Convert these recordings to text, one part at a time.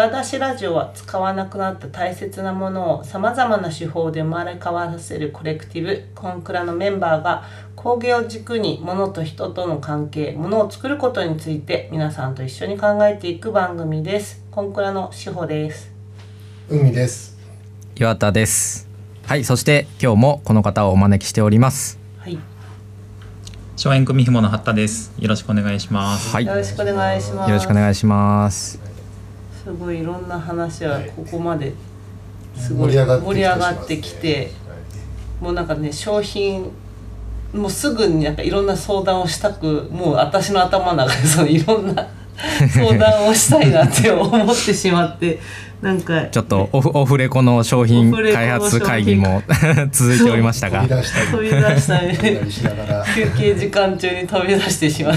蔵出しラジオは使わなくなった大切なものをさまざまな手法で生まれ変わらせるコレクティブコンクラのメンバーが工芸を軸に物と人との関係物を作ることについて皆さんと一緒に考えていく番組です。コンクラの志保です。海です。岩田です。はいそして今日もこの方をお招きしております。はい。荘園組紐の八田です。よろしくお願いします。はい。よろしくお願いします。よろしくお願いしますすごいいろんな話はここまですごい盛り上がってきて盛り上がってきてもうなんかね商品もうすぐになんかいろんな相談をしたくもう私の頭の中でそのいろんな相談をしたいなって思ってしまって なんかちょっとオフオフレコの商品開発会議も 続いておりましたが。飛び出した休憩時間中に飛び出してしまう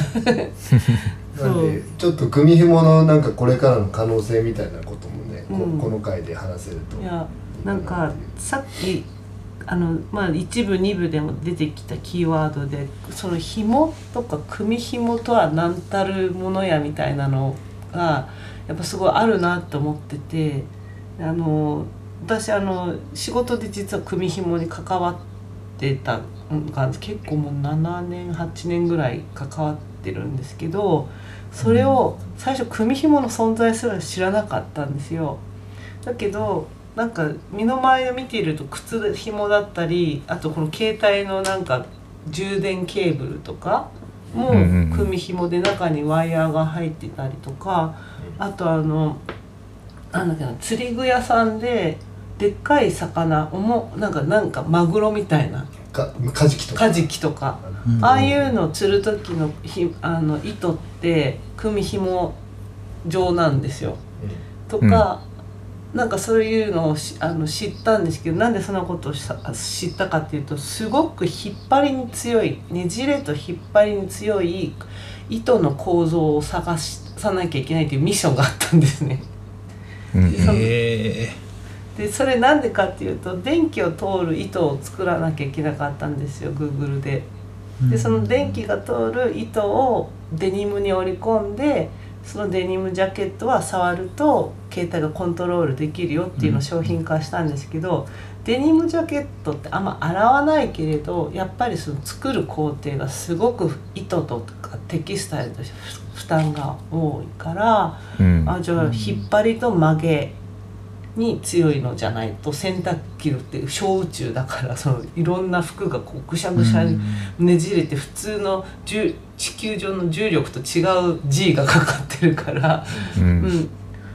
なんでちょっと組紐のなんかこれからの可能性みたいなこともね、こうん。この回で話せると。いやなんかさっきあのまあ一部二部でも出てきたキーワードでその紐とか組紐とは何たるものやみたいなのがやっぱすごいあるなと思っててあの私あの仕事で実は組紐に関わってたのが結構もう7年8年ぐらい関わってるんですけどそれを最初組紐の存在すら知らなかったんですよ。だけどなんか身の回りを見ていると靴紐だったりあとこの携帯のなんか充電ケーブルとかも組紐で中にワイヤーが入ってたりとかあとあのなんだっけな釣り具屋さんででっかい魚おもなんかなんかマグロみたいなかカジキとか。カジキとか。うん。ああいうの釣る時のひあの糸って組紐状なんですよ。とか、なんかそういうのをしあの知ったんですけどなんでそんなことをした知ったかっていうとすごく引っ張りに強いねじれと引っ張りに強い糸の構造を探しさなきゃいけないというミッションがあったんですね。うん。うんえでそれなんでかっていうと電気を通る糸を作らなきゃいけなかったんですよ Google で。ーでその電気が通る糸をデニムに織り込んでそのデニムジャケットは触ると携帯がコントロールできるよっていうのを商品化したんですけど、デニムジャケットってあんま洗わないけれどやっぱりその作る工程がすごく糸とかテキスタイルとして負担が多いから、うん。あじゃあ引っ張りと曲げに強いのじゃないと洗濯機って小宇宙だからそのいろんな服がこうぐしゃぐしゃにねじれて普通の重地球上の重力と違う G がかかってるから、ううん。ん、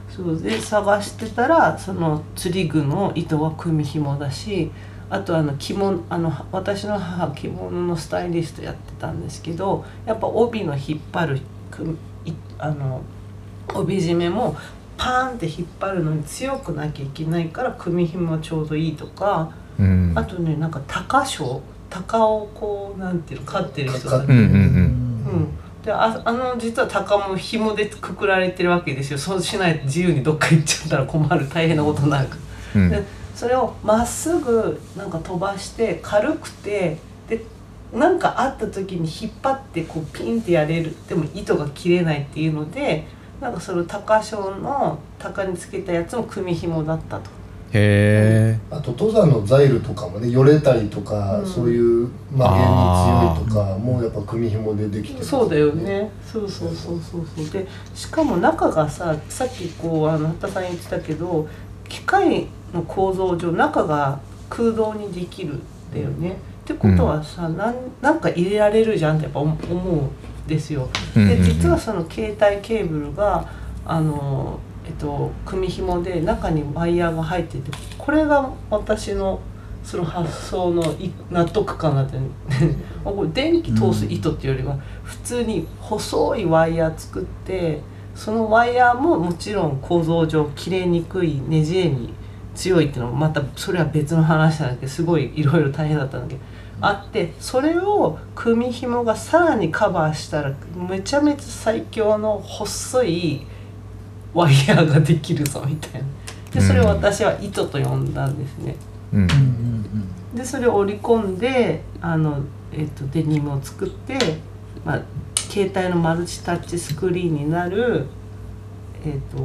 そうで探してたらその釣り具の糸は組紐だしあとあの着物あの私の母着物のスタイリストやってたんですけどやっぱ帯の引っ張るあの帯締めもパーンって引っ張るのに強くなきゃいけないから組紐はちょうどいいとか。うん。あとねなんか鷹賞鷹をこうなんていうの飼ってる人がかうんうんうんうん、でああの実は鷹も紐でくくられてるわけですよ。そうしないと自由にどっか行っちゃったら困る。大変なことになるうん。でそれをまっすぐなんか飛ばして軽くてでなんかあった時に引っ張ってこうピンってやれる。でも糸が切れないっていうのでなんかその鷹賞の鷹につけたやつも組紐だったと。へえあと登山のザイルとかもねよれたりとか、うん。そういう曲げに強いとかもうやっぱ組紐でできてますそうだよね。そうそうそうそうそう。でしかも中がささっきこうあの八田さん言ってたけど機械の構造上中が空洞にできるんだよね、ってことはさ、なんなんか入れられるじゃんってやっぱ思思う。んですよ。で実はその携帯ケーブルがあのえっと組紐で中にワイヤーが入っててこれが私のその発想のい納得感だった これ電気通す糸っていうよりは普通に細いワイヤー作ってそのワイヤーももちろん構造上切れにくいねじれに強いっていうのもまたそれは別の話なんだけどすごいいろいろ大変だったんだけどあってそれを組紐がさらにカバーしたらめちゃめちゃ最強の細いワイヤーができるぞみたいな。でそれを私は糸と呼んだんですね。うん。でそれを織り込んであの、えっとデニムを作って、まあ、携帯のマルチタッチスクリーンになる、えっと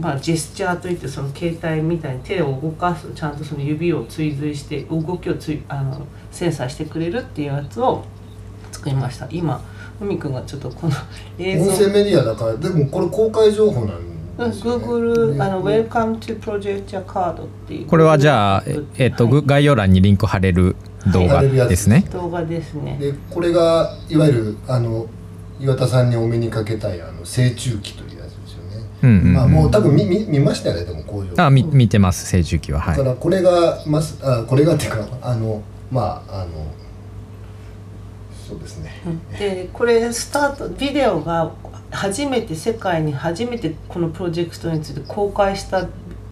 まあ、ジェスチャーといってその携帯みたいに手を動かすとちゃんとその指を追随して動きをついあのセンサーしてくれるっていうやつを作りました。今海くんがちょっとこの映像。音声メディアだからでもこれ公開情報なんうんですよ、ね、Google あのね Welcome to Project Card っていう。これはじゃあ、ええっと、はい。ぐ概要欄にリンク貼れる動画ですね。動画ですね。でこれがいわゆるあの岩田さんにお目にかけたいあの成虫期というあもう多分見見見ましたよねでも工場。あ、み見てます成虫期は。はい。だか。らこれがますあこれがっていうかあのまああのそうですね、でこれスタートビデオが初めて世界に初めてこのプロジェクトについて公開した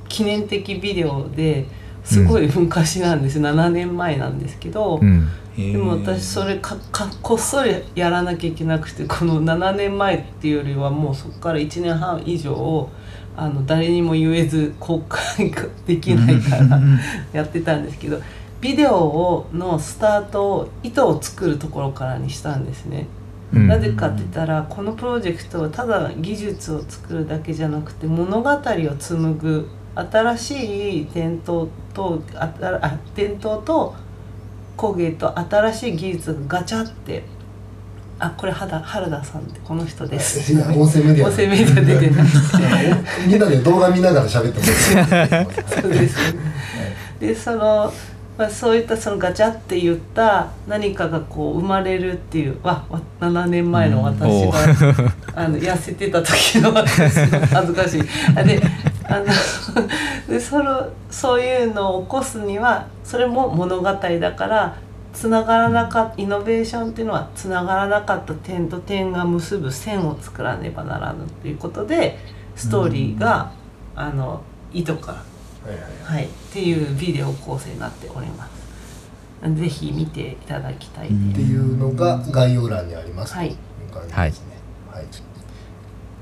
記念的ビデオですごい昔なんです、7年前なんですけど、うん。でも私それかかこっそりやらなきゃいけなくてこの7年前っていうよりはもうそこから1年半以上あの誰にも言えず公開ができないからやってたんですけどビデオをのスタートを糸を作るところからにしたんですね。うん。なぜかって言ったらこのプロジェクトはただ技術を作るだけじゃなくて物語を紡ぐ新しい伝統とあたあ伝統と工芸と新しい技術がガチャってあこれ原原田さんってこの人です。音声メディア音声メディア出てない。みんなで動画見ながら喋ってます そうですね。でその、まあ、そういったそのガチャって言った何かがこう生まれるっていうわわ7年前の私おが、あの痩せてた時の私の恥ずかしい。あであのでそのそういうのを起こすにはそれも物語だからつながらなかったイノベーションっていうのはつながらなかった点と点が結ぶ線を作らねばならぬということでストーリーが、あの糸からはいはいはい、っていうビデオ構成になっております。ぜひ見ていただきたい。っていうのが概要欄にあります。はい。という感じですね。はい、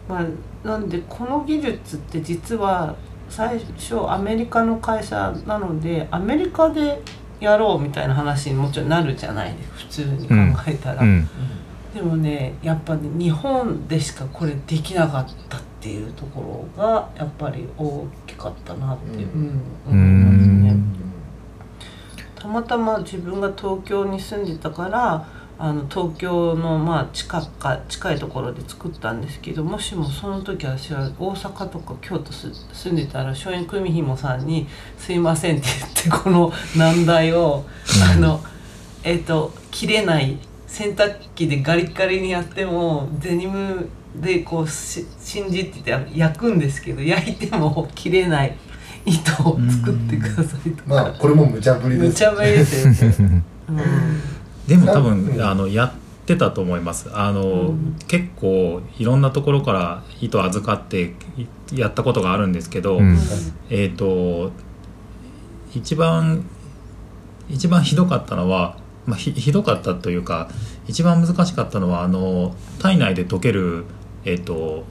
まあ、なんでこの技術って実は最初アメリカの会社なのでアメリカでやろうみたいな話にもちろんなるじゃないです普通に考えたら。うん。でもねやっぱね日本でしかこれできなかったっていうところがやっぱり大きかったなって、ううんう思いますね。ん。たまたま自分が東京に住んでたからあの東京のまあ近か近いところで作ったんですけどもしもその時私は大阪とか京都す住んでたら松陰組ひもさんに「すいません」って言ってこの難題を、あのえっ、と切れない洗濯機でガリガリにやってもデニムでこうし信じてて焼くんですけど焼いても切れない糸を作ってくださいとか。まあこれも無茶ぶりです無茶ぶりですよね。うんでも多分、うん。あのやってたと思います。あの、うん。結構いろんなところから糸預かっていやったことがあるんですけど、うん。えっ、と一番一番ひどかったのは、まあ、ひひどかったというか一番難しかったのはあの体内で溶ける、えっと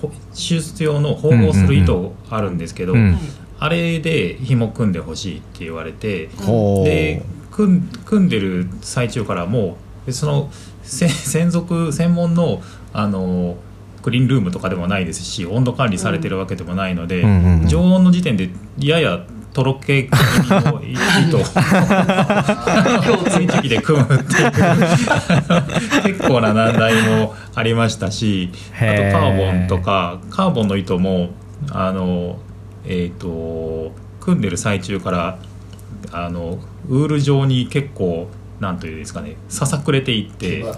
ほ手術用の縫合する糸あるんですけど、うん。あれで紐組んでほしいって言われて。で組んでる最中からもうそのせ専属専門のあのクリーンルームとかでもないですし温度管理されてるわけでもないので、常温の時点でややとろけ気味の糸。を水滴で組むっていう。結構な難題もありましたしあとカーボンとかカーボンの糸もあのえっ、と組んでる最中からあのウール状に結構なんというんですかねささくれていってあ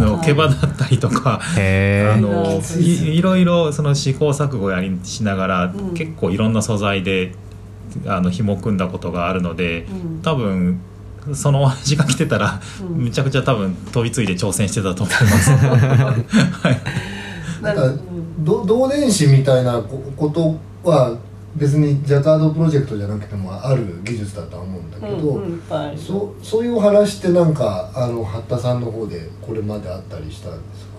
の毛羽だったりとか。あのいいろいろその試行錯誤やりしながら、ん。結構いろんな素材であの紐組んだことがあるのでうん。多分その味が来てたら、うん。めちゃくちゃ多分飛びついて挑戦してたと思います。はい。なんかど導電子みたいなこことは別にジャカードプロジェクトじゃなくてもある技術だとは思うんだけど、うんうんそそういうお話ってなんかあの八田さんの方でこれまであったりしたんですか？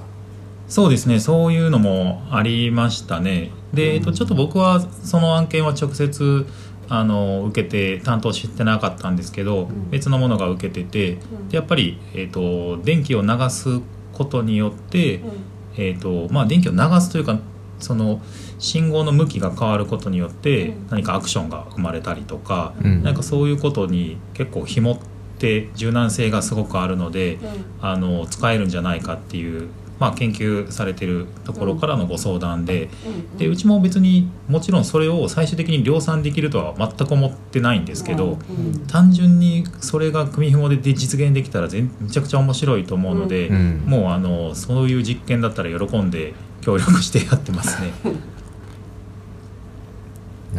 そうですね。そういうのもありましたね。で、えっと、ちょっと僕はその案件は直接あの受けて担当してなかったんですけど、ん。別のものが受けててうん。でやっぱり、えっと、電気を流すことによって、うん。えっとまあ、電気を流すというかその信号の向きが変わることによってうん。何かアクションが生まれたりとか、うん。なんかそういうことに結構紐って柔軟性がすごくあるので、うん。あの使えるんじゃないかっていう、まあ、研究されてるところからのご相談で,、うん。でうちも別にもちろんそれを最終的に量産できるとは全く思ってないんですけど、うん。単純にそれが組紐で実現できたら全めちゃくちゃ面白いと思うので、うん。もうあのそういう実験だったら喜んで協力してやってますね。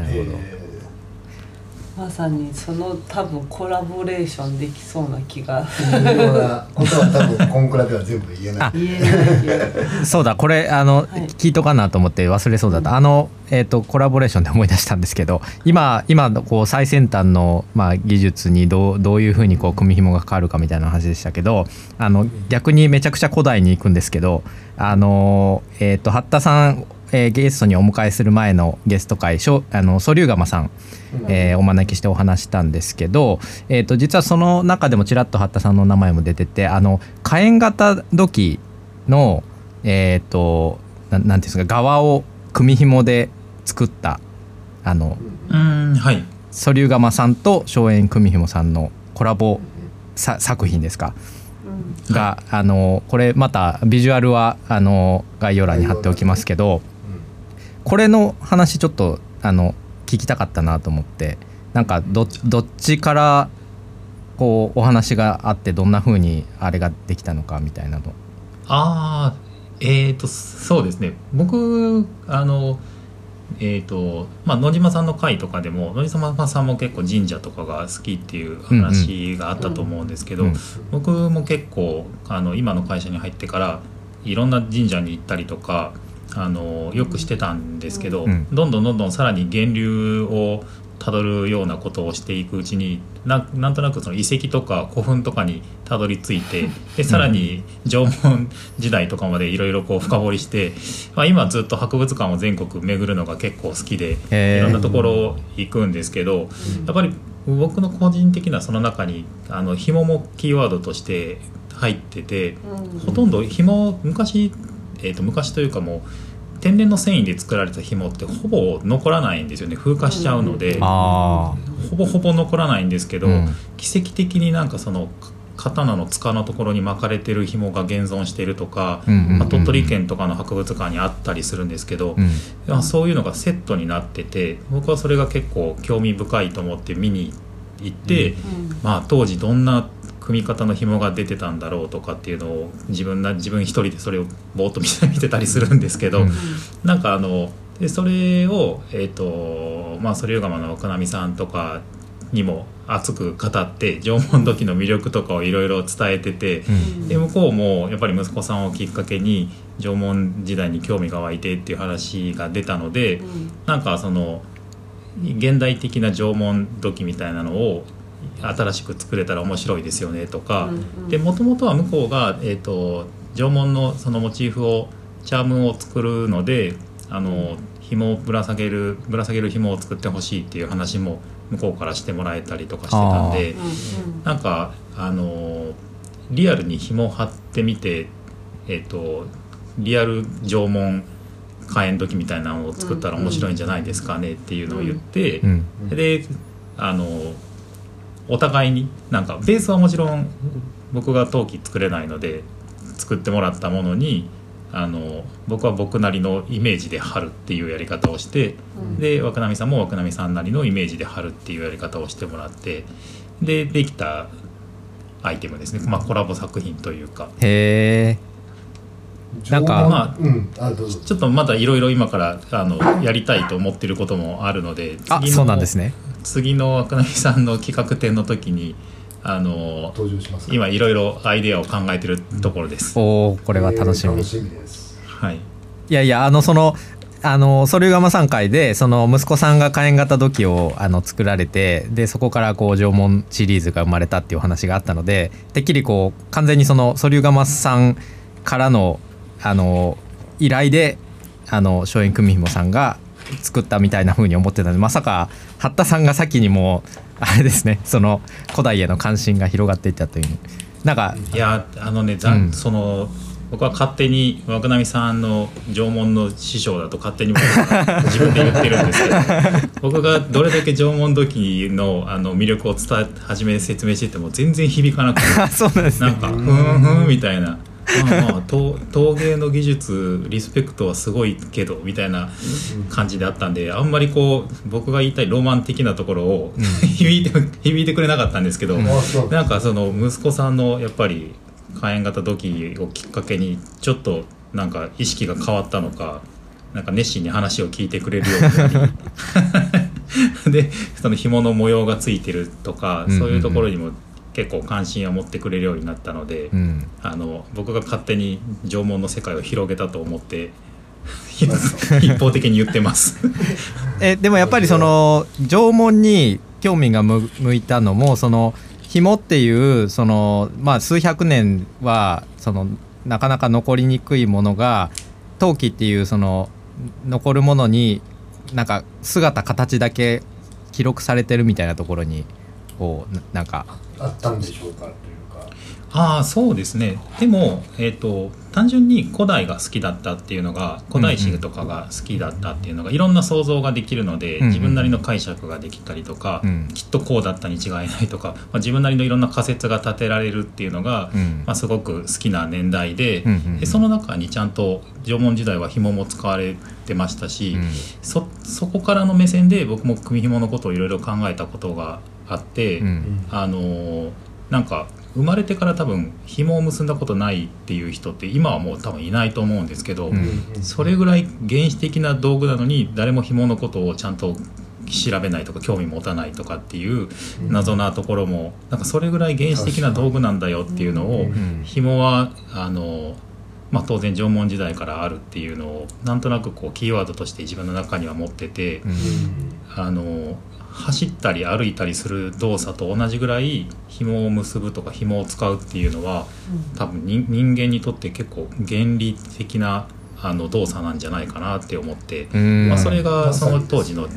なるほど、えまさにその多分コラボレーションできそうな気が。なことは多分コンクラでは全部言えない。あ言えないけど。そうだこれあの、はい。聞いとかなと思って忘れそうだった、あの、えー、とコラボレーションで思い出したんですけど今今のこう最先端の、まあ、技術にどうどういうふうにこう組紐が変わるかみたいな話でしたけどあの逆にめちゃくちゃ古代に行くんですけどあの、えー、と八田さん、えーゲストにお迎えする前のゲスト会しょあのソリュウガマさんえーお招きしてお話したんですけど、えー、と実はその中でもちらっと八田さんの名前も出ててあの火炎型土器のえっ、とななんていうんですか側を組紐で作ったあのうんはい。ソリュウガマさんと荘園組紐さんのコラボさ作品ですか？うん。が、あのこれまたビジュアルはあの概要欄に貼っておきますけどこれの話ちょっとあの聞きたかったなと思ってなんかどどっちからこうお話があってどんな風にあれができたのかみたいなの。ああえっ、とそうですね僕あのえっ、とまあ野島さんの回とかでも野島さんも結構神社とかが好きっていう話があったと思うんですけど、うん僕も結構あの今の会社に入ってからいろんな神社に行ったりとかあのよくしてたんですけど、うん。どんどんどんどんさらに源流をたどるようなことをしていくうちにななんとなくその遺跡とか古墳とかにたどり着いて でさらに縄文時代とかまでいろいろこう深掘りして、まあ、今ずっと博物館を全国巡るのが結構好きでいろんなところ行くんですけどやっぱり僕の個人的なその中にあの紐もキーワードとして入っててうん。ほとんど紐昔、えー、と昔というかもう天然の繊維で作られた紐ってほぼ残らないんですよね。風化しちゃうので、あほぼほぼ残らないんですけど、うん。奇跡的になんかそのか刀の柄のところに巻かれてる紐が現存しているとか、うんうんうんうんまあ、鳥取県とかの博物館にあったりするんですけど、うんまあそういうのがセットになってて僕はそれが結構興味深いと思って見に行って、うんまあ、当時どんな組み方の紐が出てたんだろうとかっていうのを自分な自分一人でそれをぼーっと見て見てたりするんですけど、うんなんかあのでそれをえっ、とまあそれゆがまの奥波さんとかにも熱く語って縄文土器の魅力とかをいろいろ伝えてて。うんで向こうもやっぱり息子さんをきっかけに縄文時代に興味が湧いてっていう話が出たので、うんなんかその現代的な縄文土器みたいなのを新しく作れたら面白いですよねとか、もともとは向こうが、えー、と縄文のそのモチーフをチャームを作るのであの紐をぶら下げるぶら下げる紐を作ってほしいっていう話も向こうからしてもらえたりとかしてたんでうんうん。なんかあのリアルに紐を張ってみて、えー、とリアル縄文火炎土器みたいなのを作ったら面白いんじゃないですかねっていうのを言って、うん。であのお互いになんかベースはもちろん僕が陶器作れないので作ってもらったものにあの僕は僕なりのイメージで貼るっていうやり方をして、うん。で若波さんも若波さんなりのイメージで貼るっていうやり方をしてもらってでできたアイテムですね、まあ、コラボ作品というか。へえなんかまあうん。あちょっとまだいろいろ今からあのやりたいと思ってることもあるのであ次のそうなんですね次の若波さんの企画展の時にあの登場しますか？今いろいろアイデアを考えてるところです。おおこれは楽しみ、えー楽しみですはい。いやいやあのそのあのソリューガマさん会でその息子さんが火炎型土器をあの作られてでそこからこう縄文シリーズが生まれたっていう話があったのでてっきりこう完全にそのソリューガマさんからのあの依頼であの松陰組紐さんが作ったみたいな風に思ってたのでまさか八田さんが先にもうあれですねその古代への関心が広がっていったという。なんかいやあのね、ざうん。その僕は勝手に若波さんの縄文の師匠だと勝手に 自分で言ってるんですけど僕がどれだけ縄文土器のあの魅力を伝え始め説明してても全然響かなくてあ そうなんですね。なんかふんふんみたいな。まあまあ陶陶芸の技術リスペクトはすごいけどみたいな感じであったんであんまりこう僕が言いたいロマン的なところを、響いて響いてくれなかったんですけど、うなんかその息子さんのやっぱり火炎型土器をきっかけにちょっとなんか意識が変わったのかなんか熱心に話を聞いてくれるようになり でその紐の模様がついてるとか、そういうところにも結構関心を持ってくれるようになったので、うんあの僕が勝手に縄文の世界を広げたと思って 一方的に言ってます。えでもやっぱりその縄文に興味が向向いたのもその紐っていうそのまあ数百年はそのなかなか残りにくいものが陶器っていうその残るものになんか姿形だけ記録されてるみたいなところにこうななんかあったんでしょうかというか。ああそうですね。でも、えー、と単純に古代が好きだったっていうのが古代史とかが好きだったっていうのが、いろんな想像ができるので、うんうん。自分なりの解釈ができたりとか、うん。きっとこうだったに違いないとか、まあ、自分なりのいろんな仮説が立てられるっていうのが、うん。まあ、すごく好きな年代で,、うんうんうん。でその中にちゃんと縄文時代は紐も使われてましたし、うん。そそこからの目線で僕も組紐のことをいろいろ考えたことがあって。うん。あのーなんか生まれてから多分紐を結んだことないっていう人って今はもう多分いないと思うんですけど、うん。それぐらい原始的な道具なのに誰も紐のことをちゃんと調べないとか興味持たないとかっていう謎なところもなんかそれぐらい原始的な道具なんだよっていうのをうん。紐はあのまあ、当然縄文時代からあるっていうのをなんとなくこうキーワードとして自分の中には持ってて、うん。あの走ったり歩いたりする動作と同じぐらい紐を結ぶとか紐を使うっていうのは多分人人間にとって結構原理的なあの動作なんじゃないかなって思って、うん。まあ、それがその当時の、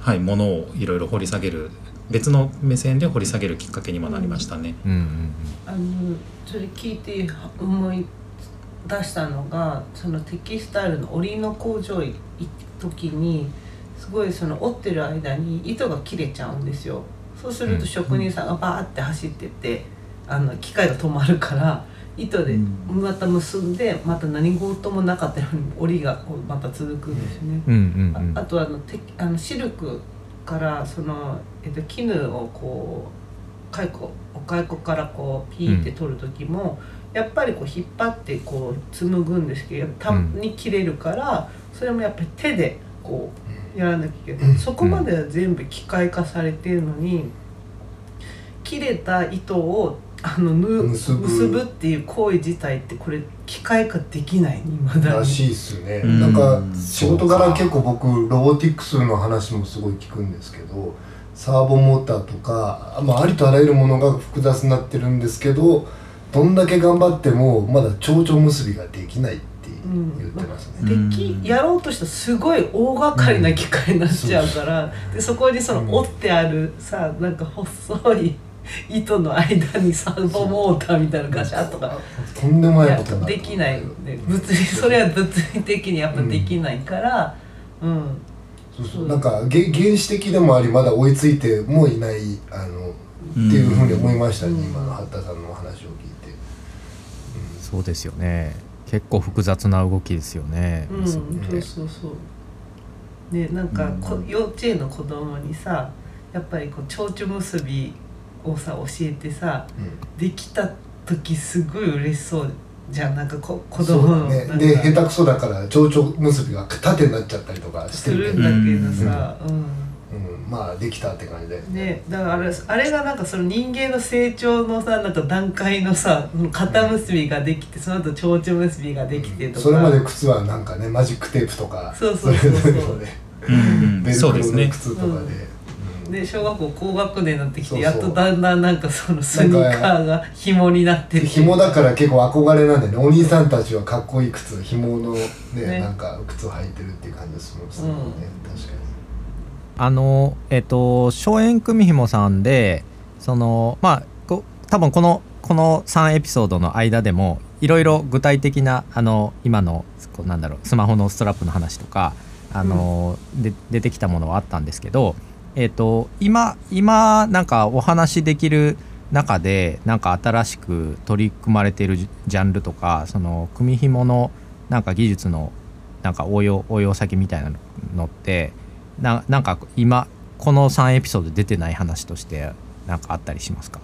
はい、ものをいろいろ掘り下げる別の目線で掘り下げるきっかけにもなりましたね。うんうんあのそれ聞いて思い出したのがそのテキスタイルの織りの工場行った時にすごいその織ってる間に糸が切れちゃうんですよ。そうすると職人さんがバーって走ってってあの機械が止まるから糸でまた結んでまた何事もなかったように織りがこうまた続くんですね。うんうんうんああとあのてあのシルクからその、えっと、絹をこう蚕お蚕からこうピーって取る時も、やっぱりこう引っ張ってこう紡ぐんですけどたまに切れるから、それもやっぱり手でこうやらなきゃいけない、そこまでは全部機械化されてるのに切れた糸をあの縫う結ぶ。結ぶっていう行為自体ってこれ機械化できない未だに。らしいっすね、うん。なんか仕事柄結構僕ロボティクスの話もすごい聞くんですけどサーボモーターとか、まあ、ありとあらゆるものが複雑になってるんですけどどんだけ頑張ってもまだ蝶々結びができない。って言ってますね、うん。できやろうとしたらすごい大掛かりな機械になっちゃうから、でそこにその折ってあるさなんか細い糸の間にサーボモーターみたいなのガシャッとか。とんでもないやことできないで物理それは物理的にやっぱできないから。うん、そうそう。なんかげ原始的でもありまだ追いついてもいないあのっていうふうに思いましたね、うん今の八田さんのお話を聞いて、そうですよね結構複雑な動きですよね、うん、そうね。そうそうねなんかこ、幼稚園の子供にさやっぱりこう蝶々結びをさ教えてさできた時すごい嬉しそうじゃん。なんかこ子そう供のだねなんか。で下手くそだから蝶々結びが縦になっちゃったりとかしてするるけど、んだけどさ、うん。うん、まあできたって感じで、ね、だからあれあれがなんかその人間の成長のさなんか段階のさ肩結びができてその後蝶々結びができてとか。それまで靴はなんかねマジックテープとか。そうそうそうそう。れぞれのねうん。うんベルクロのそうですね。靴とかで、うん。で小学校高学年になってきてそうそう。やっとだんだんなんかそのスニーカーが紐になってて。紐だから結構憧れなんでね。お兄さんたちはかっこいい靴紐のねね。なんか靴を履いてるっていう感じがするんですよね、うん。確かにあのえっと松園組紐さんでそのまあこ多分このこの3エピソードの間でもいろいろ具体的なあの今のこうなんだろうスマホのストラップの話とかあの、で出てきたものはあったんですけど、えー、と今今なんかお話できる中でなんか新しく取り組まれているジャンルとかその組紐のなんか技術のなんか応用応用先みたいなのってななんか今この3エピソード出てない話としてなんかあったりしますか？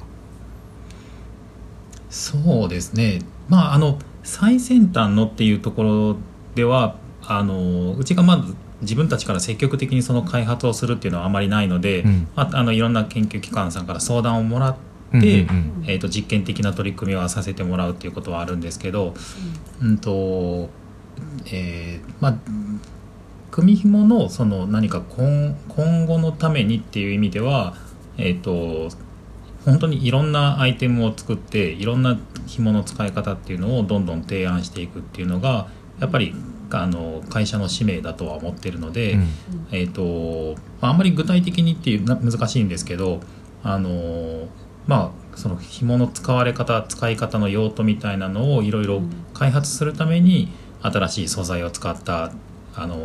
そうですね。まああの最先端のっていうところではあのうちがまず自分たちから積極的にその開発をするっていうのはあまりないので、うん。まあ、あのいろんな研究機関さんから相談をもらって、えー、と実験的な取り組みはさせてもらうっていうことはあるんですけど、うんとえーまあ組紐のその何か今今後のためにっていう意味では、えー、と本当にいろんなアイテムを作っていろんな紐の使い方っていうのをどんどん提案していくっていうのがやっぱりあの会社の使命だとは思ってるので、うん。えーとまあ、あんまり具体的にっていうな難しいんですけどあのまあその紐の使われ方使い方の用途みたいなのをいろいろ開発するために新しい素材を使ったあの、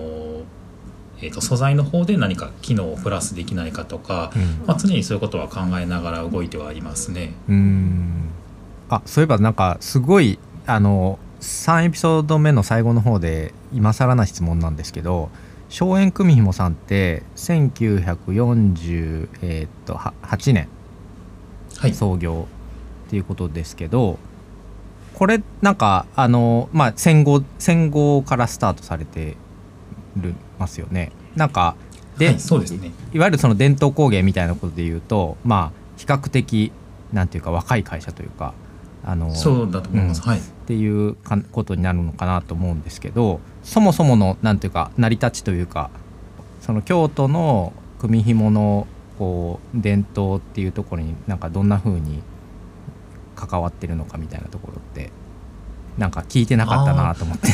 えー、と素材の方で何か機能をプラスできないかとか、うん。まあ、常にそういうことは考えながら動いてはいますね。うーん。あそういえばなんかすごいあの3エピソード目の最後の方で今更な質問なんですけど荘園組紐さんって1948、えーっとは8年はい、創業っていうことですけどこれなんかあのまあ戦後戦後からスタートされてるますよねなんかで、はい、そうですね。いわゆるその伝統工芸みたいなことで言うとまあ比較的なんていうか若い会社というかあのそうだと思います。うんはい。っていうかことになるのかなと思うんですけどそもそものなんていうか成り立ちというかその京都の組紐のこう伝統っていうところになんかどんな風に関わってるのかみたいなところってなんか聞いてなかったなと思って。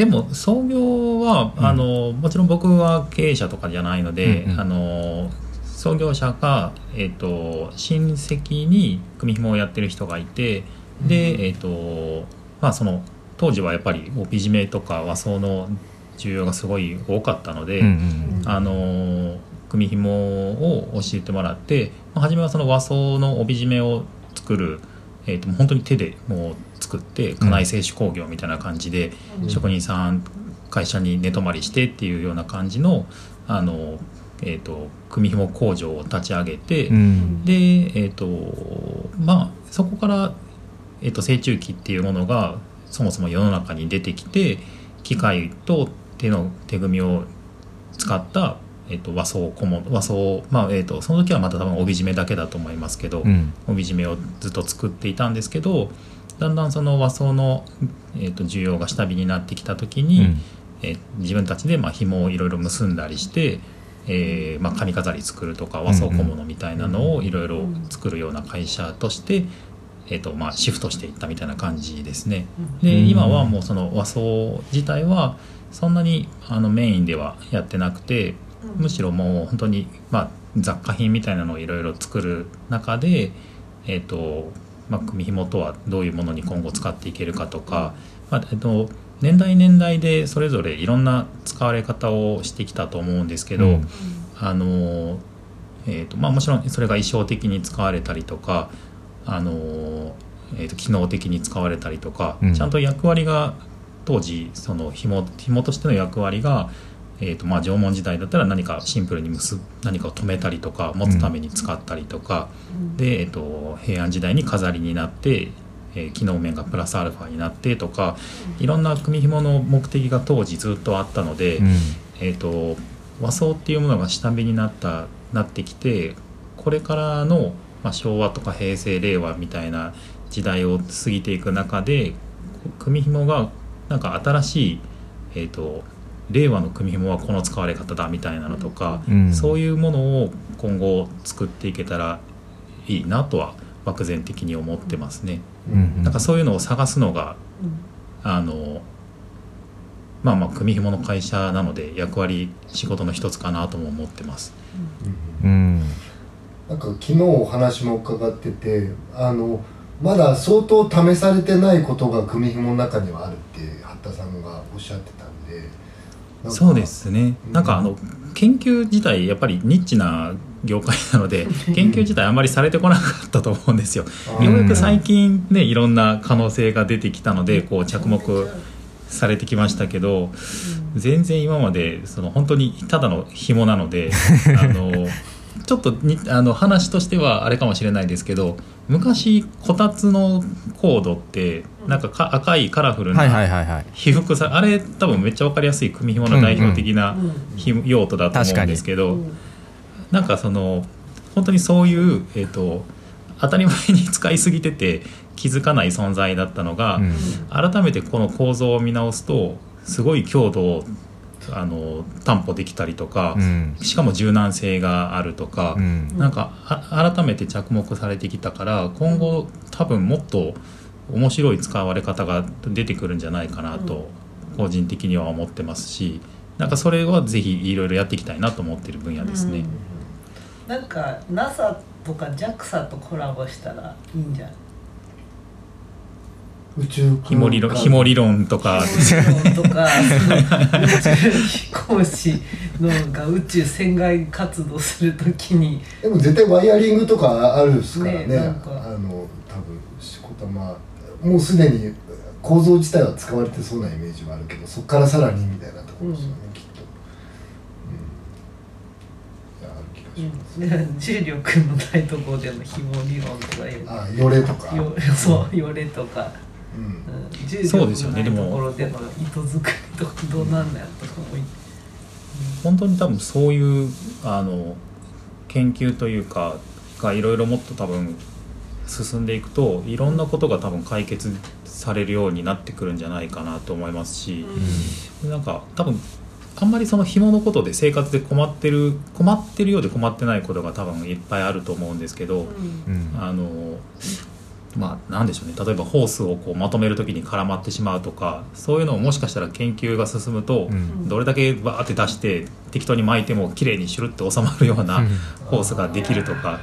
でも創業は、うん。あのもちろん僕は経営者とかじゃないので、うんうん。あの創業者が、えっと親戚に組紐をやってる人がいてで、えっとまあその当時はやっぱり帯締めとか和装の需要がすごい多かったので、うんうんあの組紐を教えてもらって、まあ、初めはその和装の帯締めを作る、えー、と本当に手でもう作って家内製紙工業みたいな感じで、職人さん会社に寝泊まりしてっていうような感じのあの、えー、と組紐工場を立ち上げて、うん。でえっ、とまあそこから、えー、と成虫機っていうものがそもそも世の中に出てきて機械と手の手組みを使った、えー、と和装小物和装まあえー、とその時はまだ多分帯締めだけだと思いますけど、うん。帯締めをずっと作っていたんですけどだんだんその和装の、えー、と需要が下火になってきた時に、うん。えー自分たちでまあ紐をいろいろ結んだりして、えーまあ、髪飾り作るとか和装小物みたいなのをいろいろ作るような会社として、えーとまあ、シフトしていったみたいな感じですね。でうん。今はもうその和装自体はそんなにあのメインではやってなくてむしろもう本当に、まあ、雑貨品みたいなのをいろいろ作る中で、えーとまあ、組紐とはどういうものに今後使っていけるかとか、まあえっと年代年代でそれぞれいろんな使われ方をしてきたと思うんですけど、うん。あのえーとまあ、もちろんそれが衣装的に使われたりとかあの、えーと機能的に使われたりとか、うん。ちゃんと役割が当時その紐紐としての役割が、えーとまあ、縄文時代だったら何かシンプルに結ぶ何かを止めたりとか持つために使ったりとか、で、えー、と平安時代に飾りになって、えー機能面がプラスアルファになってとかいろんな組紐の目的が当時ずっとあったので。うんえー、と和装っていうものが下火になったなってきてこれからの、まあ、昭和とか平成令和みたいな時代を過ぎていく中で組紐がなんか新しい、えー、と令和の組紐はこの使われ方だみたいなのとか、うん。そういうものを今後作っていけたらいいなとは漠然的に思ってますね。うんなんかそういうのを探すのがあのまあまあ組紐の会社なので役割仕事の一つかなとも思ってます。うん。なんか昨日お話も伺っててあのまだ相当試されてないことが組紐の中にはあるって八田さんがおっしゃってたんでそうですね。うん。なんかあの研究自体やっぱりニッチな業界なので 研究自体あんまりされてこなかったと思うんですよ。ようやく最近ねいろんな可能性が出てきたのでこう着目されてきましたけど全然今までその本当にただの紐なので あのちょっとにあの話としてはあれかもしれないですけど昔こたつのコードってなんかか赤いカラフルはいはいなはいはい。被覆さあれ多分めっちゃ分かりやすい組紐の代表的なうん。ひ用途だと思うんですけど、うん。なんかその本当にそういう、えー、と当たり前に使いすぎてて気づかない存在だったのが、うん。改めてこの構造を見直すとすごい強度をあの担保できたりとか、うん。しかも柔軟性があるとか、うん。なんかあ改めて着目されてきたから今後多分もっと面白い使われ方が出てくるんじゃないかなと個人的には思ってますしなんかそれはぜひいろいろやっていきたいなと思ってる分野ですね。うん。なんか NASA とか JAXA とコラボしたらいいんじゃん宇宙空間ひも理論ひも理論とか。とかその宇宙飛行士のが宇宙船外活動するときに。でも絶対ワイヤリングとかあるっすからね。ねなんか。あの多分しこたまもうすでに構造自体は使われてそうなイメージはあるけどそこからさらにみたいなところですよね、きっと、うん、いやある気がします、ね 重力のないところでの紐理論とかいう。あよれとか。よそうよれとか、うん。そうですよね。でも。ところでの糸作りとかどうなんだよとかもい。本当に多分そういうあの研究というかがいろいろもっと多分進んでいくといろんなことが多分解決されるようになってくるんじゃないかなと思いますし、なんか多分あんまりその紐のことで生活で困ってる困ってるようで困ってないことが多分いっぱいあると思うんですけど、うん。うん。あのまあなんでしょうね。例えばホースをこうまとめる時に絡まってしまうとかそういうのをもしかしたら研究が進むと、うん。どれだけバーって出して適当に巻いても綺麗にシュルって収まるようなホースができるとか、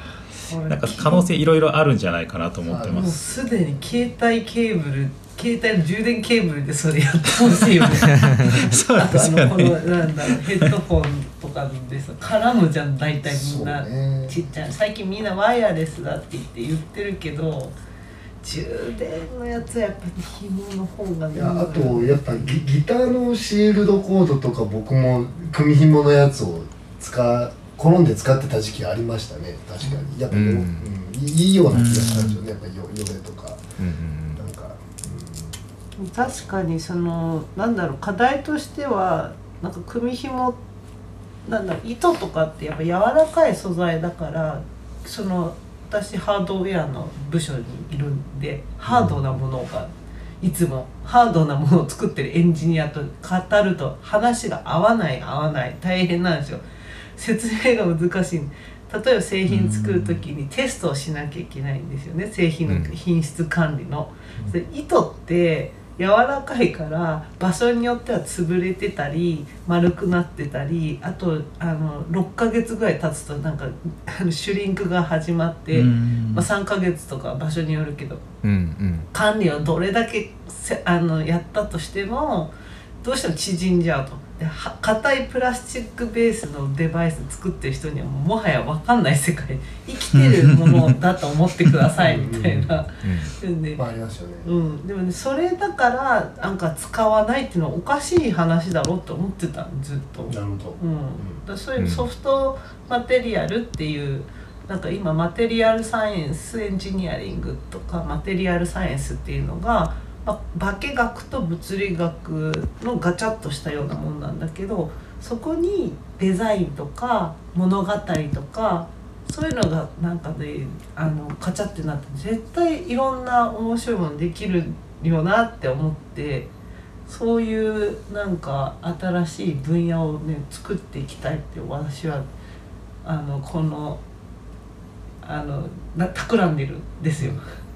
なんか可能性いろいろあるんじゃないかなと思ってもうます。すでに携帯ケーブル携帯の充電ケーブルでそれやってほしいよね。そうあとあですよのこのね。なんだろうヘッドホンとかでさ絡むじゃん大体みんな、ね。ちっちゃい。最近みんなワイヤレスだって言って言ってるけど充電のやつはやっぱり紐の方がね。いやあとやっぱギギターのシールドコードとか僕も組紐のやつを使好んで使ってた時期ありましたね。確かに。やっぱよ、ううん。ん。いいような気がしたんですよね。やっぱよよれとか。うんなんか、確かにそのなんだろう課題としてはなんか組紐なんだろう糸とかってやっぱ柔らかい素材だからその私ハードウェアの部署にいるんでハードなものがいつもハードなものを作ってるエンジニアと語ると話が合わない合わない。大変なんですよ。説明が難しい。例えば製品作る時にテストをしなきゃいけないんですよね。製品の品質管理の。で糸って柔らかいから場所によっては潰れてたり丸くなってたりあとあの6ヶ月ぐらい経つとなんかシュリンクが始まって、うん。まあ、3ヶ月とか場所によるけどうんうん。管理をどれだけせあのやったとしてもどうしても縮んじゃうと硬いプラスチックベースのデバイス作ってる人にはもはや分かんない世界。生きてるものだと思ってくださいみたいな。でまあありますよね、うん、でもねそれだからなんか使わないっていうのはおかしい話だろうって思ってたのずっと。なるほど、うん、だそういうソフトマテリアルっていうなんか今マテリアルサイエンスエンジニアリングとかマテリアルサイエンスっていうのが、まあ、化学と物理学のガチャッとしたようなもんなんだけどそこにデザインとか物語とかそういうのがなんかねあのカチャってなって絶対いろんな面白いものできるよなって思ってそういうなんか新しい分野をね作っていきたいって私はあのこのあの企んでるんですよ。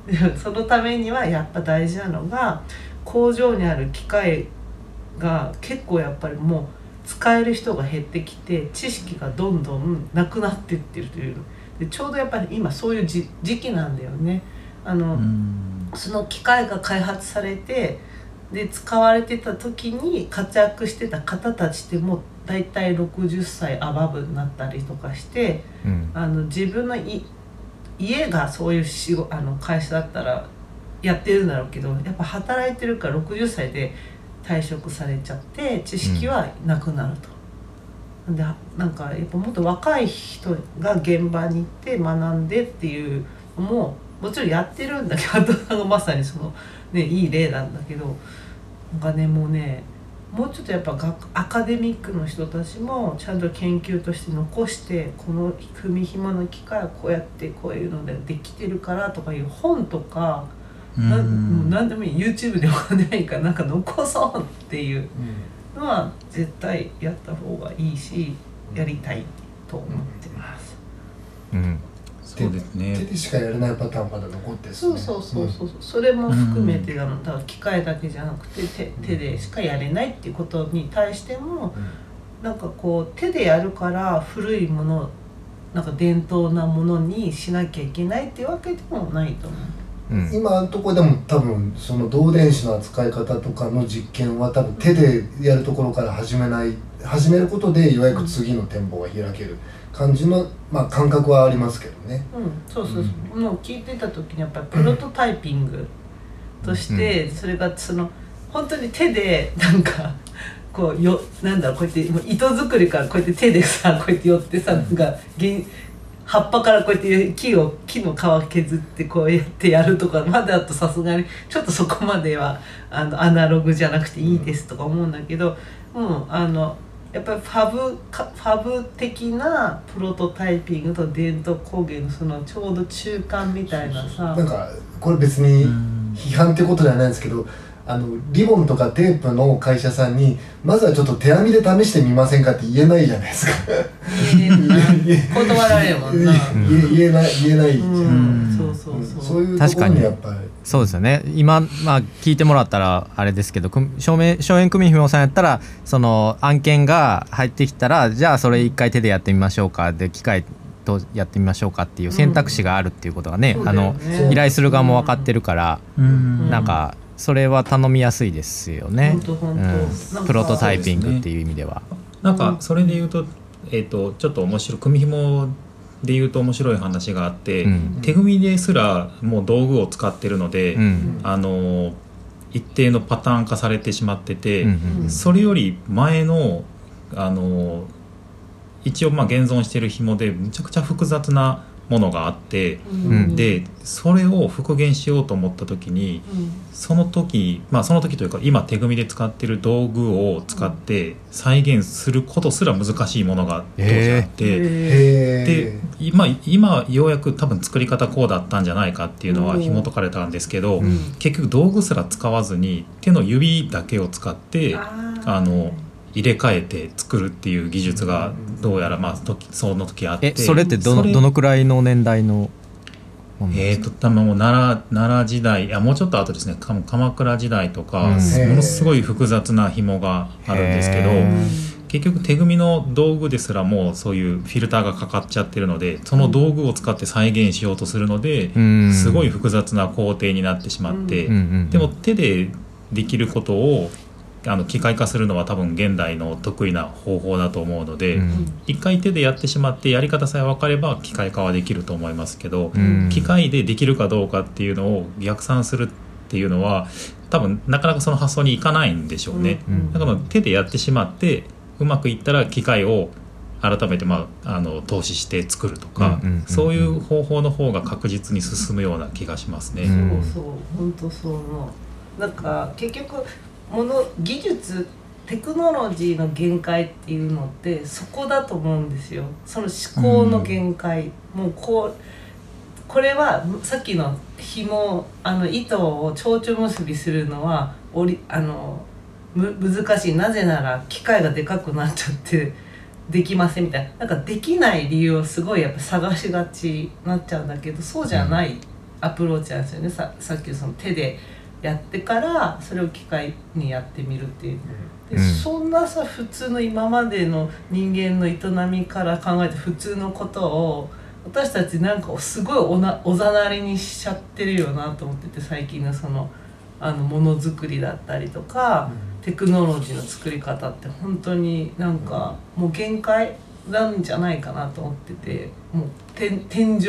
そのためにはやっぱ大事なのが工場にある機械が結構やっぱりもう使える人が減ってきて知識がどんどんなくなってってるという。でちょうどやっぱり今そういうじ時期なんだよね。あの、うん。その機械が開発されてで使われてた時に活躍してた方たちってもう大体60歳アバブになったりとかしてうん。あの自分のい家がそういう仕事あの会社だったらやってるんだろうけどやっぱ働いてるから60歳で退職されちゃって知識はなくなると。でなんかやっぱもっと若い人が現場に行って学んでっていうのももちろんやってるんだけど後藤さんがまさにその、ね、いい例なんだけどなんかねもうねもうちょっとやっぱ学アカデミックの人たちもちゃんと研究として残してこの組み紐の機械はこうやってこういうのでできてるからとかいう本とか、何でもいい YouTube でも何でもいいからなんか残そうっていうのは絶対やった方がいいしやりたいと思ってます。うんそうです手ねでしかやれないパターンまだ残ってるそうそうそうそうそう。それも含めてあのだから機械だけじゃなくて手手でしかやれないっていうことに対してもなんかこう手でやるから古いものなんか伝統なものにしなきゃいけないっていうわけでもないと思う。うん。今のところでも多分その導電子の扱い方とかの実験は多分手でやるところから始めない始めることでようやく次の展望が開ける感じの、まあ、感覚はありますけどね。うん、そうそうそう、もう聞いてた時にやっぱりプロトタイピングとして、それがその本当に手でなんかこうよなんだろうこうやって糸作りからこうやって手でさこうやって寄ってさなんか原葉っぱからこうやって木を木の皮削ってこうやってやるとかまでだとさすがにちょっとそこまではあのアナログじゃなくていいですとか思うんだけど、うん、あのやっぱりファブかファブ的なプロトタイピングと伝統工芸のそのちょうど中間みたいなさ。なんかこれ別に批判ってことではないんですけどあのリボンとかテープの会社さんにまずはちょっと手編みで試してみませんかって言えないじゃないですか。言えな断られるもんな。言えない言えないじゃん、そういうところにやっぱりそうですよね。今、まあ、聞いてもらったらあれですけど荘園組紐さんやったらその案件が入ってきたらじゃあそれ一回手でやってみましょうかで機械とやってみましょうかっていう選択肢があるっていうことがね,、うん。あの依頼する側も分かってるから、うん。なんかそれは頼みやすいですよね。うん。プロトタイピングっていう意味では。なんかそれで言うと,、えー、とちょっと面白い組紐で言うと面白い話があって、うん。手組みですらもう道具を使ってるので、うん。あの一定のパターン化されてしまってて、うんうんそれより前のあの一応まあ現存してる紐でむちゃくちゃ複雑なものがあって、うん。でそれを復元しようと思った時にうん。その時まあその時というか今手組みで使ってる道具を使って再現することすら難しいものが当時あって。へへで今今ようやく多分作り方こうだったんじゃないかっていうのはうん。紐解かれたんですけど、うん。結局道具すら使わずに手の指だけを使ってあの入れ替えて作るっていう技術がどうやらまあ時その時あって。えそれってどのどのくらいの年代のえーと多分もう奈良奈良時代あもうちょっと後ですね。か鎌倉時代とか、うん。ものすごい複雑な紐があるんですけどへ結局手組みの道具ですらもうそういうフィルターがかかっちゃってるのでその道具を使って再現しようとするので、うん。すごい複雑な工程になってしまって、うんうんでも手でできることをあの機械化するのは多分現代の得意な方法だと思うので、うん。一回手でやってしまってやり方さえ分かれば機械化はできると思いますけど、うん。機械でできるかどうかっていうのを逆算するっていうのは多分なかなかその発想にいかないんでしょうね。うん。だから手でやってしまってうまくいったら機械を改めて、まあ、あの投資して作るとか、うんうんうんうん。そういう方法の方が確実に進むような気がしますね。うん。そうそう本当そう。思うなんか結局もの技術テクノロジーの限界っていうのってそこだと思うんですよ。その思考の限界、もうこうこれはさっきの紐あの糸を蝶々結びするのはおりあのむ難しい。なぜなら機械がでかくなっちゃってできませんみたいな。なんかできない理由をすごいやっぱ探しがちになっちゃうんだけどそうじゃないアプローチなんですよね。ささっきのその手でやってからそれを機械にやってみるっていう。でうん。そんなさ普通の今までの人間の営みから考えて普通のことを私たちなんかすごいおなおざなりにしちゃってるよなと思ってて最近のそのあのものづくりだったりとか、テクノロジーの作り方って本当になんかもう限界なんじゃないかなと思っててもう天天井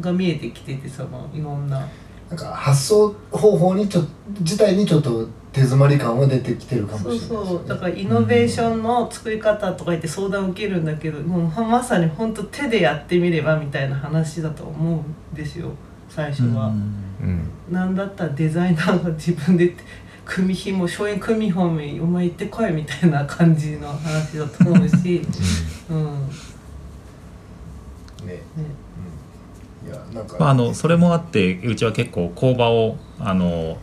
が見えてきててそのいろんな。なんか発想方法にちょ自体にちょっと手詰まり感は出てきてるかもしれないですそうそうだからイノベーションの作り方とか言って相談を受けるんだけどもうまさに本当手でやってみればみたいな話だと思うんですよ最初は。うんなんだったらデザイナーが自分で組紐省エ組紐にお前行ってこいみたいな感じの話だと思うし、うん。ね、ね。うん、いやなんか、まあ、あのそれもあってうちは結構工場をあの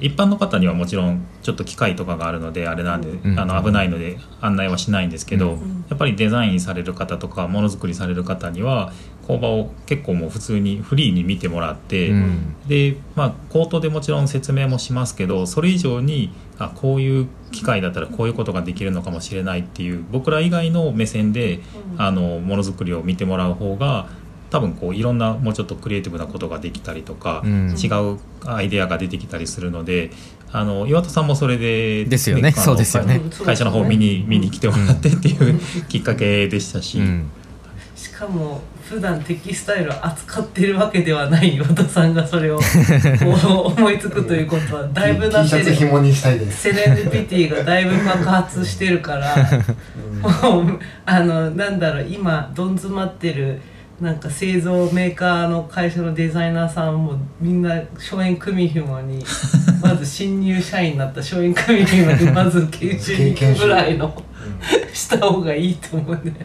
一般の方にはもちろんちょっと機械とかがあるのであれなんで、うん。あの危ないので案内はしないんですけど、うん。やっぱりデザインされる方とかものづくりされる方には工場を結構もう普通にフリーに見てもらって、うん。でまあ口頭でもちろん説明もしますけどそれ以上にあこういう機械だったらこういうことができるのかもしれないっていう僕ら以外の目線でうん。あのものづくりを見てもらう方が多分こういろんなもうちょっとクリエイティブなことができたりとか、うん。違うアイデアが出てきたりするのであの岩田さんもそれで、ですよね。そうですよね。うん会社の方見に見に来てもらってっていうきっかけでしたし、うん。しかも普段テキスタイルを扱ってるわけではない岩田さんがそれを 思いつくということはだいぶないです、セレンディピティがだいぶ爆発してるから もうあのなんだろう今どん詰まってるなんか製造メーカーの会社のデザイナーさんもみんな省エ組紐に まず新入社員になった省エ組紐にまず研修に行くぐらいのうんした方がいいと思うね。なるほどね。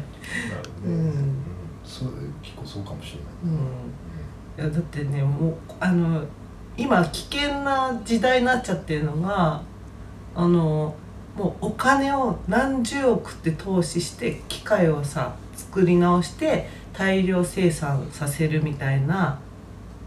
うんうん。そう結構そうかもしれない。うん、いやだってねもうあの今危険な時代になっちゃってるのがあのもうお金を何十億って投資して機械をさ作り直して大量生産させるみたいな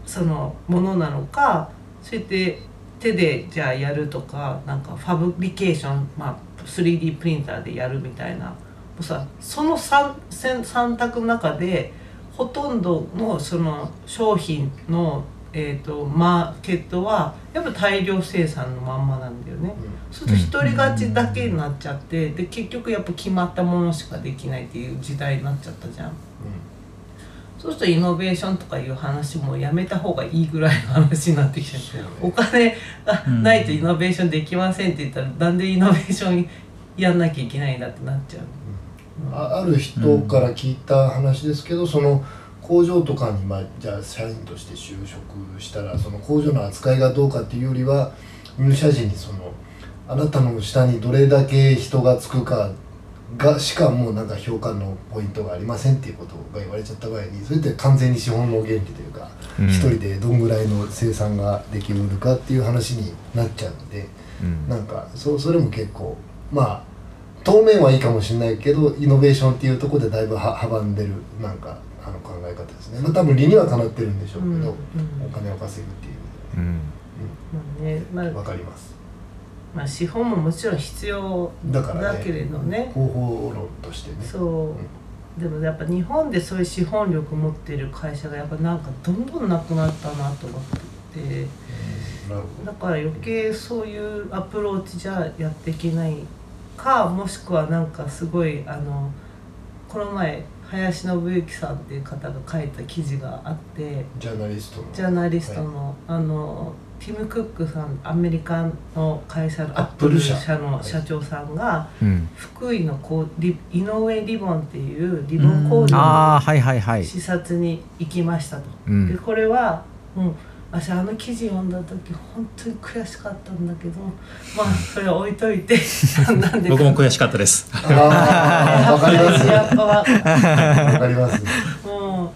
そのものなのかそれで手でじゃあやるとかなんかファブリケーション、まあ、3D プリンターでやるみたいなもうさその 3, 三択の中でほとんどのその商品の、えー、とマーケットはやっぱ大量生産のまんまなんだよね。そうすると一人勝ちだけになっちゃってで結局やっぱ決まったものしかできないっていう時代になっちゃったじゃん。そうするとイノベーションとかいう話もやめた方がいいぐらいの話になってきちゃう。ねお金がうんないとイノベーションできませんって言ったら、なんでイノベーションやんなきゃいけないんだってなっちゃう。あある人から聞いた話ですけど、その工場とかに、まあ、じゃあ社員として就職したらその工場の扱いがどうかっていうよりは入社時にそのあなたの下にどれだけ人がつくかがしかもうなんか評価のポイントがありませんっていうことが言われちゃった場合にそれって完全に資本の原理というかうん。一、人でどんぐらいの生産ができうるかっていう話になっちゃうので。うん。なんかそそれも結構まあ当面はいいかもしれないけどイノベーションっていうところでだいぶは阻んでるなんかあの考え方ですね、まあ、多分理にはかなってるんでしょうけど、うんうんお金を稼ぐっていううん。まあねまあ。意味でわかりますまあ、資本ももちろん必要だからね。だけれどね。方法論としてね。そう、でもやっぱ日本でそういう資本力持ってる会社がやっぱなんかどんどんなくなったなと思って。てなるほだから余計そういうアプローチじゃやっていけないかもしくはなんかすごいあのこの前林信之さんっていう方が書いた記事があって。どジャーナリストの。ジャーナリストの、あのティム・クックさんアメリカの会社のアップル社社の社長さんがうん。福井のこうリ井上リボンっていうリボン工あ場あはいはいはい。の視察に行きましたと。うん。でこれはもう私あの記事読んだ時本当に悔しかったんだけどまあそれは置いといてなんで僕も悔しかったです。わかります。やっぱわわかります。も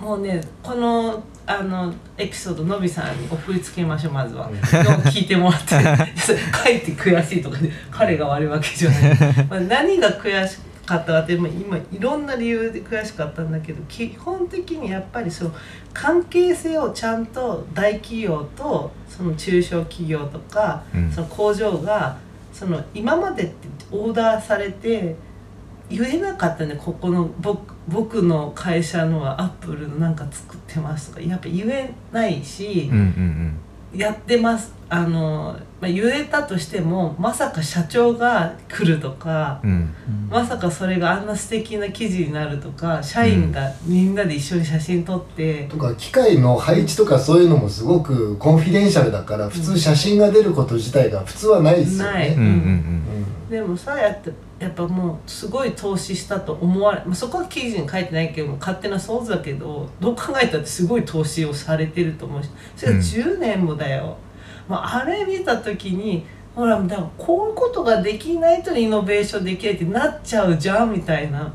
うもうねこのあのエピソードのびさんに送りつけましょうまずは、うん。聞いてもらって。書いて悔しいとかで彼が悪いわけじゃない、まあ、何が悔しかったかって、まあ、今いろんな理由で悔しかったんだけど基本的にやっぱりその関係性をちゃんと大企業とその中小企業とか、うん。その工場がその今までってオーダーされて言えなかったねここの僕僕の会社のはアップルのなんか作ってますとかやっぱ言えないしうん、うんやってます。あの、まあ、言えたとしてもまさか社長が来るとかうん。うん。まさかそれがあんな素敵な記事になるとか社員がみんなで一緒に写真撮って、とか機械の配置とかそういうのもすごくコンフィデンシャルだから普通写真が出ること自体が普通はないですよない。ねうんうん。うんでもさやってやっぱもうすごい投資したと思われ、まあ、そこは記事に書いてないけど勝手な想像だけどどう考えたってすごい投資をされてると思うしそれが10年もだよ、まあ、あれ見た時にほらだからこういうことができないとイノベーションできないってなっちゃうじゃんみたいな。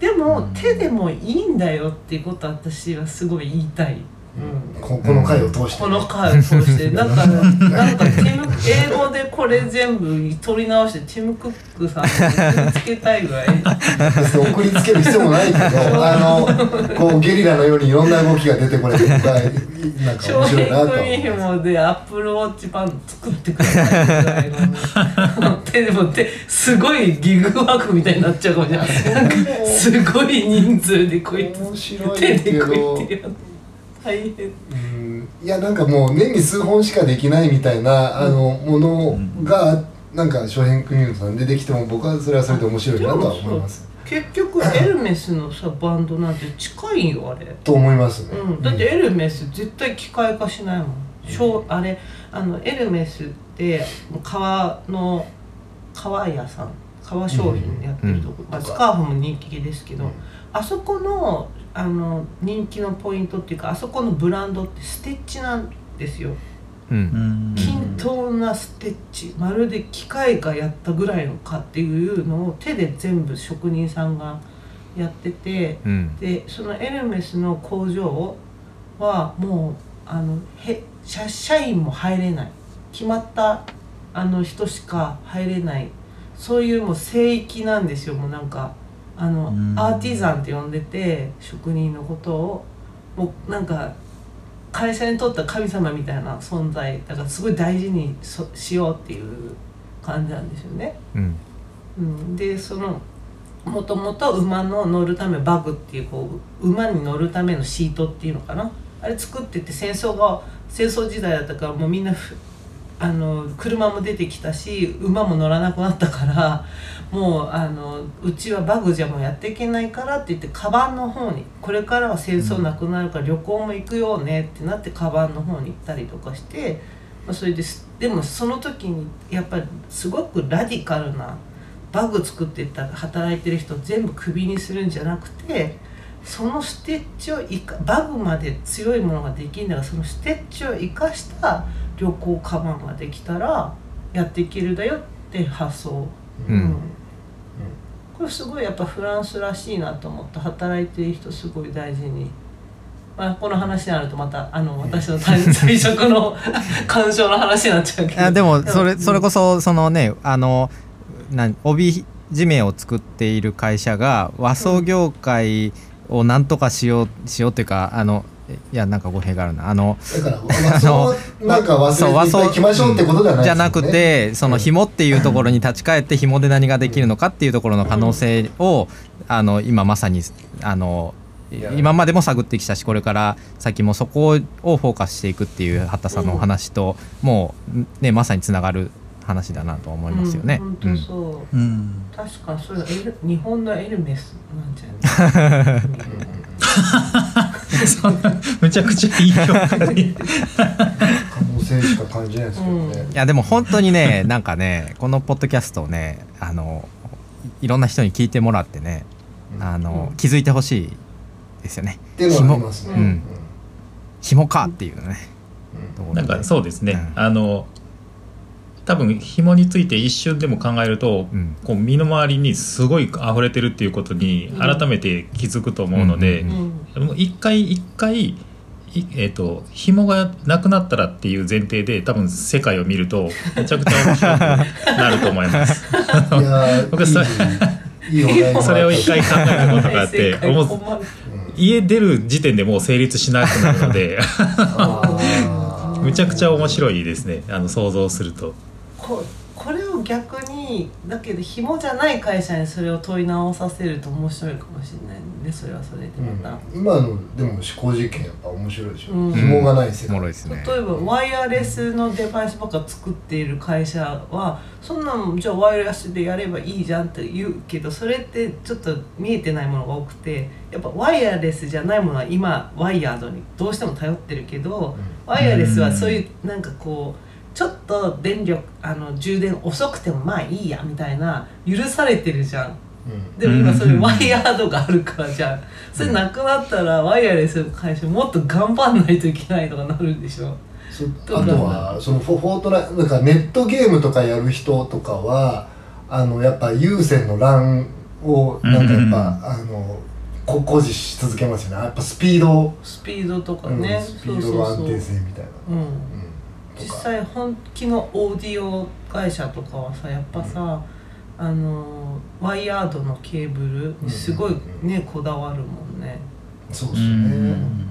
でも、うん。手でもいいんだよっていうことは私はすごい言いたい。うんここの回を通して。この回を通して。だからなんかティム英語でこれ全部取り直してティム・クックさんにつけたいぐらい。別に送りつける必要もないけどあのこうゲリラのようにいろんな動きが出てこれて僕はなんか商面白い品なとは思組います紐でアップルウォッチパン作ってくださいぐらいの。手 でも手すごいギグワークみたいになっちゃうかもしれない。なんかすごい人数でこうやって面白い手けでこうやどってやる大変。うん。いやなんかもう年に数本しかできないみたいなあのものがなんか商品組合さん出てきても僕はそれはそれで面白いなとは思います。結局エルメスのさバンドなんて近いよあれ。と思いますね、うん、だってエルメス絶対機械化しないもん、しょうあれあのエルメスって革の革屋さん革商品やってるとこ、まあ、スカーフも人気ですけど、うん。あそこのあの人気のポイントっていうかあそこのブランドってステッチなんですよ。うん。うん均等なステッチ。まるで機械がやったぐらいのかっていうのを手で全部職人さんがやっててうん。でそのエルメスの工場はもうあのへ社社員も入れない。決まったあの人しか入れない。そういうもう聖域なんですよ。もうなんかあのうん。アーティザンって呼んでて職人のことを。もうなんか会社にとった神様みたいな存在だからすごい大事にそしようっていう感じなんですよね。うん。うん、でそのもともと馬の乗るためバグっていうこう馬に乗るためのシートっていうのかな。あれ作ってて戦争が戦争時代だったからもうみんなふあの車も出てきたし馬も乗らなくなったからもうあのうちはバグじゃもうやっていけないからって言ってカバンの方にこれからは戦争なくなるから旅行も行くよねってなってカバンの方に行ったりとかして、まあ、それででもその時にやっぱりすごくラディカルなバグ作ってた働いてる人全部クビにするんじゃなくてそのステッチをいかバグまで強いものができるんだからそのステッチを生かした旅行カバンができたらやっていけるだよって発想、うん。これすごいやっぱフランスらしいなと思って働いてる人すごい大事に。まあ、この話になるとまたあの私の退 退職の 干渉の話になっちゃうけど。あでもそれうんそれこそそのねあのなん帯締めを作っている会社が和装業界をなんとかしようしようっていうかあのいやなんか語弊があるな。あのだから、まあ、そうなんか忘れていきましょうってことではないですよね。じゃなくてその紐っていうところに立ち返って紐で何ができるのかっていうところの可能性をあの今まさにあの今までも探ってきたしこれから先もそこをフォーカスしていくっていう畑さんのお話ともうねまさにつながる話だなと思いますよね。うん、う、う。ん。確かにそれがエル日本のエルメスなんじゃない？そんなむちゃくちゃいい表現に可能性しか感じないですけどね、うん。いやでも本当にねなんかねこのポッドキャストをねあのいろんな人に聞いてもらってねあの、うん気づいてほしいですよね。っていうのはありますね、うん。紐かっていうのね。なんかそうですね、うん。あの多分紐について一瞬でも考えると、うん。こう身の回りにすごい溢れてるっていうことにうん改めて気づくと思うので、うんうんでも一回一回いえー、と紐がなくなったらっていう前提で多分世界を見るとめちゃくちゃ面白くなると思います。いやー 僕それいいいいお題もらった それを一回考えたことがあって思家出る時点でもう成立しなくなるので むちゃくちゃ面白いですねあの想像すると。逆ににだけど紐じゃない会社にそれを問い直させると面白いかもしれないねそれはそれでまた、うん、今のでも思考実験やっぱ面白いでしょ、うん。紐がない世界。ろいですね。例えばワイヤレスのデバイスばっか作っている会社はそんなのじゃあワイヤレスでやればいいじゃんって言うけどそれってちょっと見えてないものが多くてやっぱワイヤレスじゃないものは今ワイヤードにどうしても頼ってるけど、ワイヤレスはそういうなんかこうちょっと電力あの充電遅くてもまあいいやみたいな許されてるじゃん。うん。でも今それうん。ワイヤードがあるからじゃあそれなくなったらワイヤレスの会社もっと頑張んないといけないとかなるでしょ。そあとはそのフォフォートナイなんかネットゲームとかやる人とかはあのやっぱ有線の LAN をなんかやっぱ、あのこ誇示し続けますよね。やっぱスピード、スピードとかうんね、スピードの安定性みたいな。うんうん実際本気のオーディオ会社とかはさやっぱさ、あのワイヤードのケーブルにすごいね、こだわるもんね。そうですね、ううんん。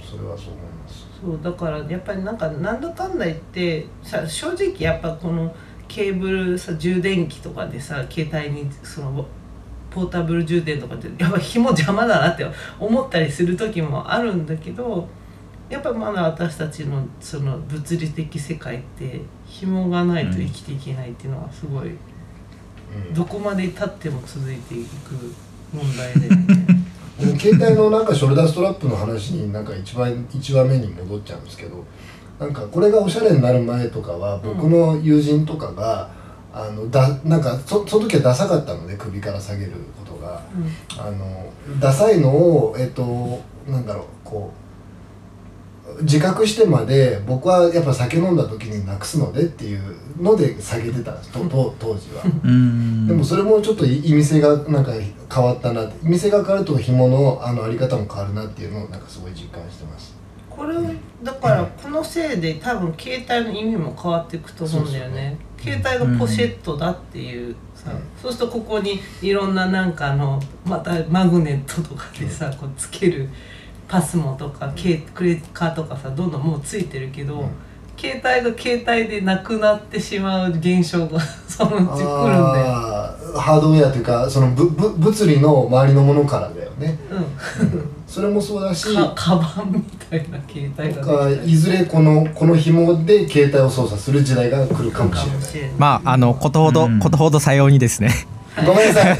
それはそう思います。そうだからやっぱりなんかなんだかんだ言ってさ正直やっぱこのケーブルさ充電器とかでさ携帯にそのポータブル充電とかってやっぱ紐邪魔だなって思ったりする時もあるんだけどやっぱまだ私たちのその物理的世界って紐がないと生きていけないっていうのはすごいうん。どこまで経っても続いていく問題で、ね、でも携帯のなんかショルダーストラップの話になんか一番一話目に戻っちゃうんですけどなんかこれがおしゃれになる前とかは僕の友人とかが、あのだなんかそその時はダサかったので首から下げることが。あのダサいのをえっとなんだろうこう自覚してまで僕はやっぱ酒飲んだ時になくすのでっていうので下げてたんです。とと当時は。うん。でもそれもちょっと意味性がなんか変わったなって意味性が変わると紐のあのあり方も変わるなっていうのをなんかすごい実感してます。これだからこのせいで多分携帯の意味も変わっていくと思うんだよね。携帯がポシェットだっていうさ、うん。そうするとここにいろんななんかあのまたマグネットとかでさこうつけるパスモとかケクレカとかさどんどんもうついてるけど、うん。携帯が携帯でなくなってしまう現象が そのうち来るんだよ。ハードウェアというかそのぶぶ物理の周りのものからだよね。うん。それもそうだしかカバンみたいな携帯がいずれこのこの紐で携帯を操作する時代が来るかもしれないれない。まああのことほど、うん。ことほどさようにですねごめんなさ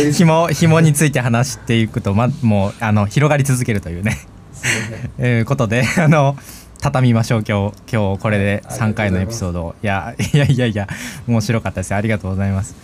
い。紐紐について話していくとまもうあの広がり続けるというね。すいませんえーことであの畳みましょう今日今日これで3回のエピソード。をいやいやいやいや面白かったです。ありがとうございます。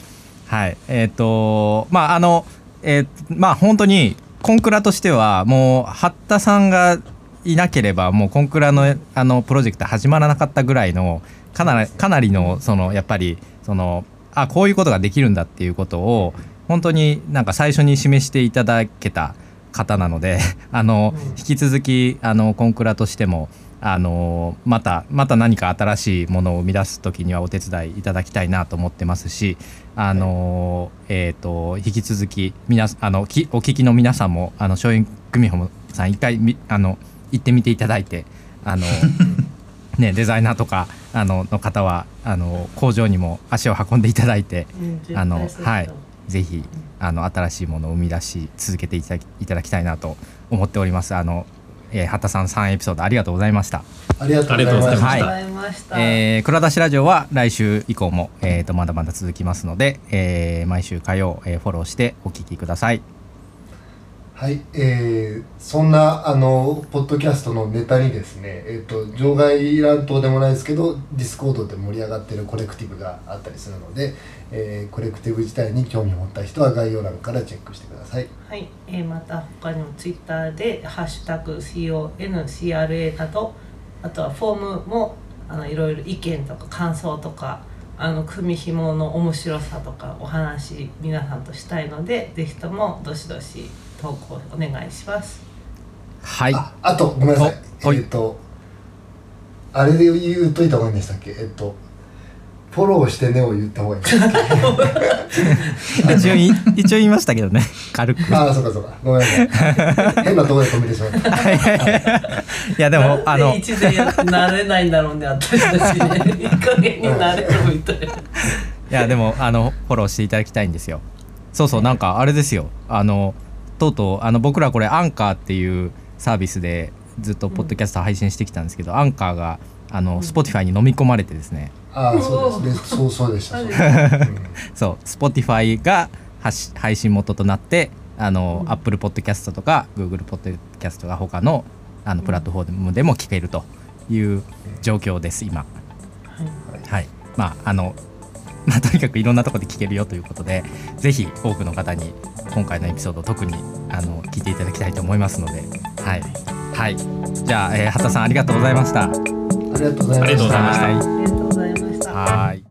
はい。えっ、とまああのえーまあ本当にコンクラとしてはもう八田さんがいなければもうコンクラのあのプロジェクト始まらなかったぐらいのかなりかなりのそのやっぱりそのあこういうことができるんだっていうことを本当になんか最初に示していただけた方なので あの、うん。引き続きあのコンクラとしてもあのまたまた何か新しいものを生み出す時にはお手伝いいただきたいなと思ってますしあの、えー、と引き続き皆あのきお聞きの皆さんもあの松陰組穂さん一回みあの行ってみていただいてあの ね、デザイナーとかあのの方はあの工場にも足を運んでいただいてうんあのはいぜひあの新しいものを生み出し続けていただきいただきたいなと思っております。あのえー、畑さん3エピソードありがとうございました。ありがとうございましたありがとうござい。えー、黒出しラジオは来週以降も、えー、とまだまだ続きますので、えー毎週火曜、えーフォローしてお聞きください。はい、えー、そんなあのポッドキャストのネタにですね、えっ、と場外乱闘でもないですけど、 Discord で盛り上がってるコレクティブがあったりするので、えーコレクティブ自体に興味を持った人は概要欄からチェックしてください。はい、えーまた他にもツイッターで「ハッシュタグ #CONCRA」などあとはフォームもあのいろいろ意見とか感想とかあの組紐の面白さとかお話皆さんとしたいのでぜひともどしどし投稿お願いします。はい。ああとごめんなさい。えっ、とあれで言うといた方がいいんでしたっけ？えっ、とフォローしてねを言った方がいい 一応い一応言いましたけどね。軽く。ああそうかそうか。ごめんなさい。変なところで止めてしまった。いやでもあの一でやなれないんだろうね私たち。ねいい加減になれろみたいな。いやでもあのフォローしていただきたいんですよ。そうそうなんかあれですよ。あのとうとうあの僕らこれアンカーっていうサービスでずっとポッドキャスト配信してきたんですけど、アンカーがあの Spotify に飲み込まれてですね、ああそうですね。そうそうでした。そうです。そう。Spotify が発配信元となってあの、うん。Apple Podcast とか Google Podcast が他のあのプラットフォームでも聞けるという状況です今。はい。まああのまあとにかくいろんなところで聞けるよということでぜひ多くの方に今回のエピソード特にあの聞いていただきたいと思いますのではい。はい。じゃあ、えー、畑さんありがとうございました。ありがとうございました。ありがとうございました。はいありがとうございました。はい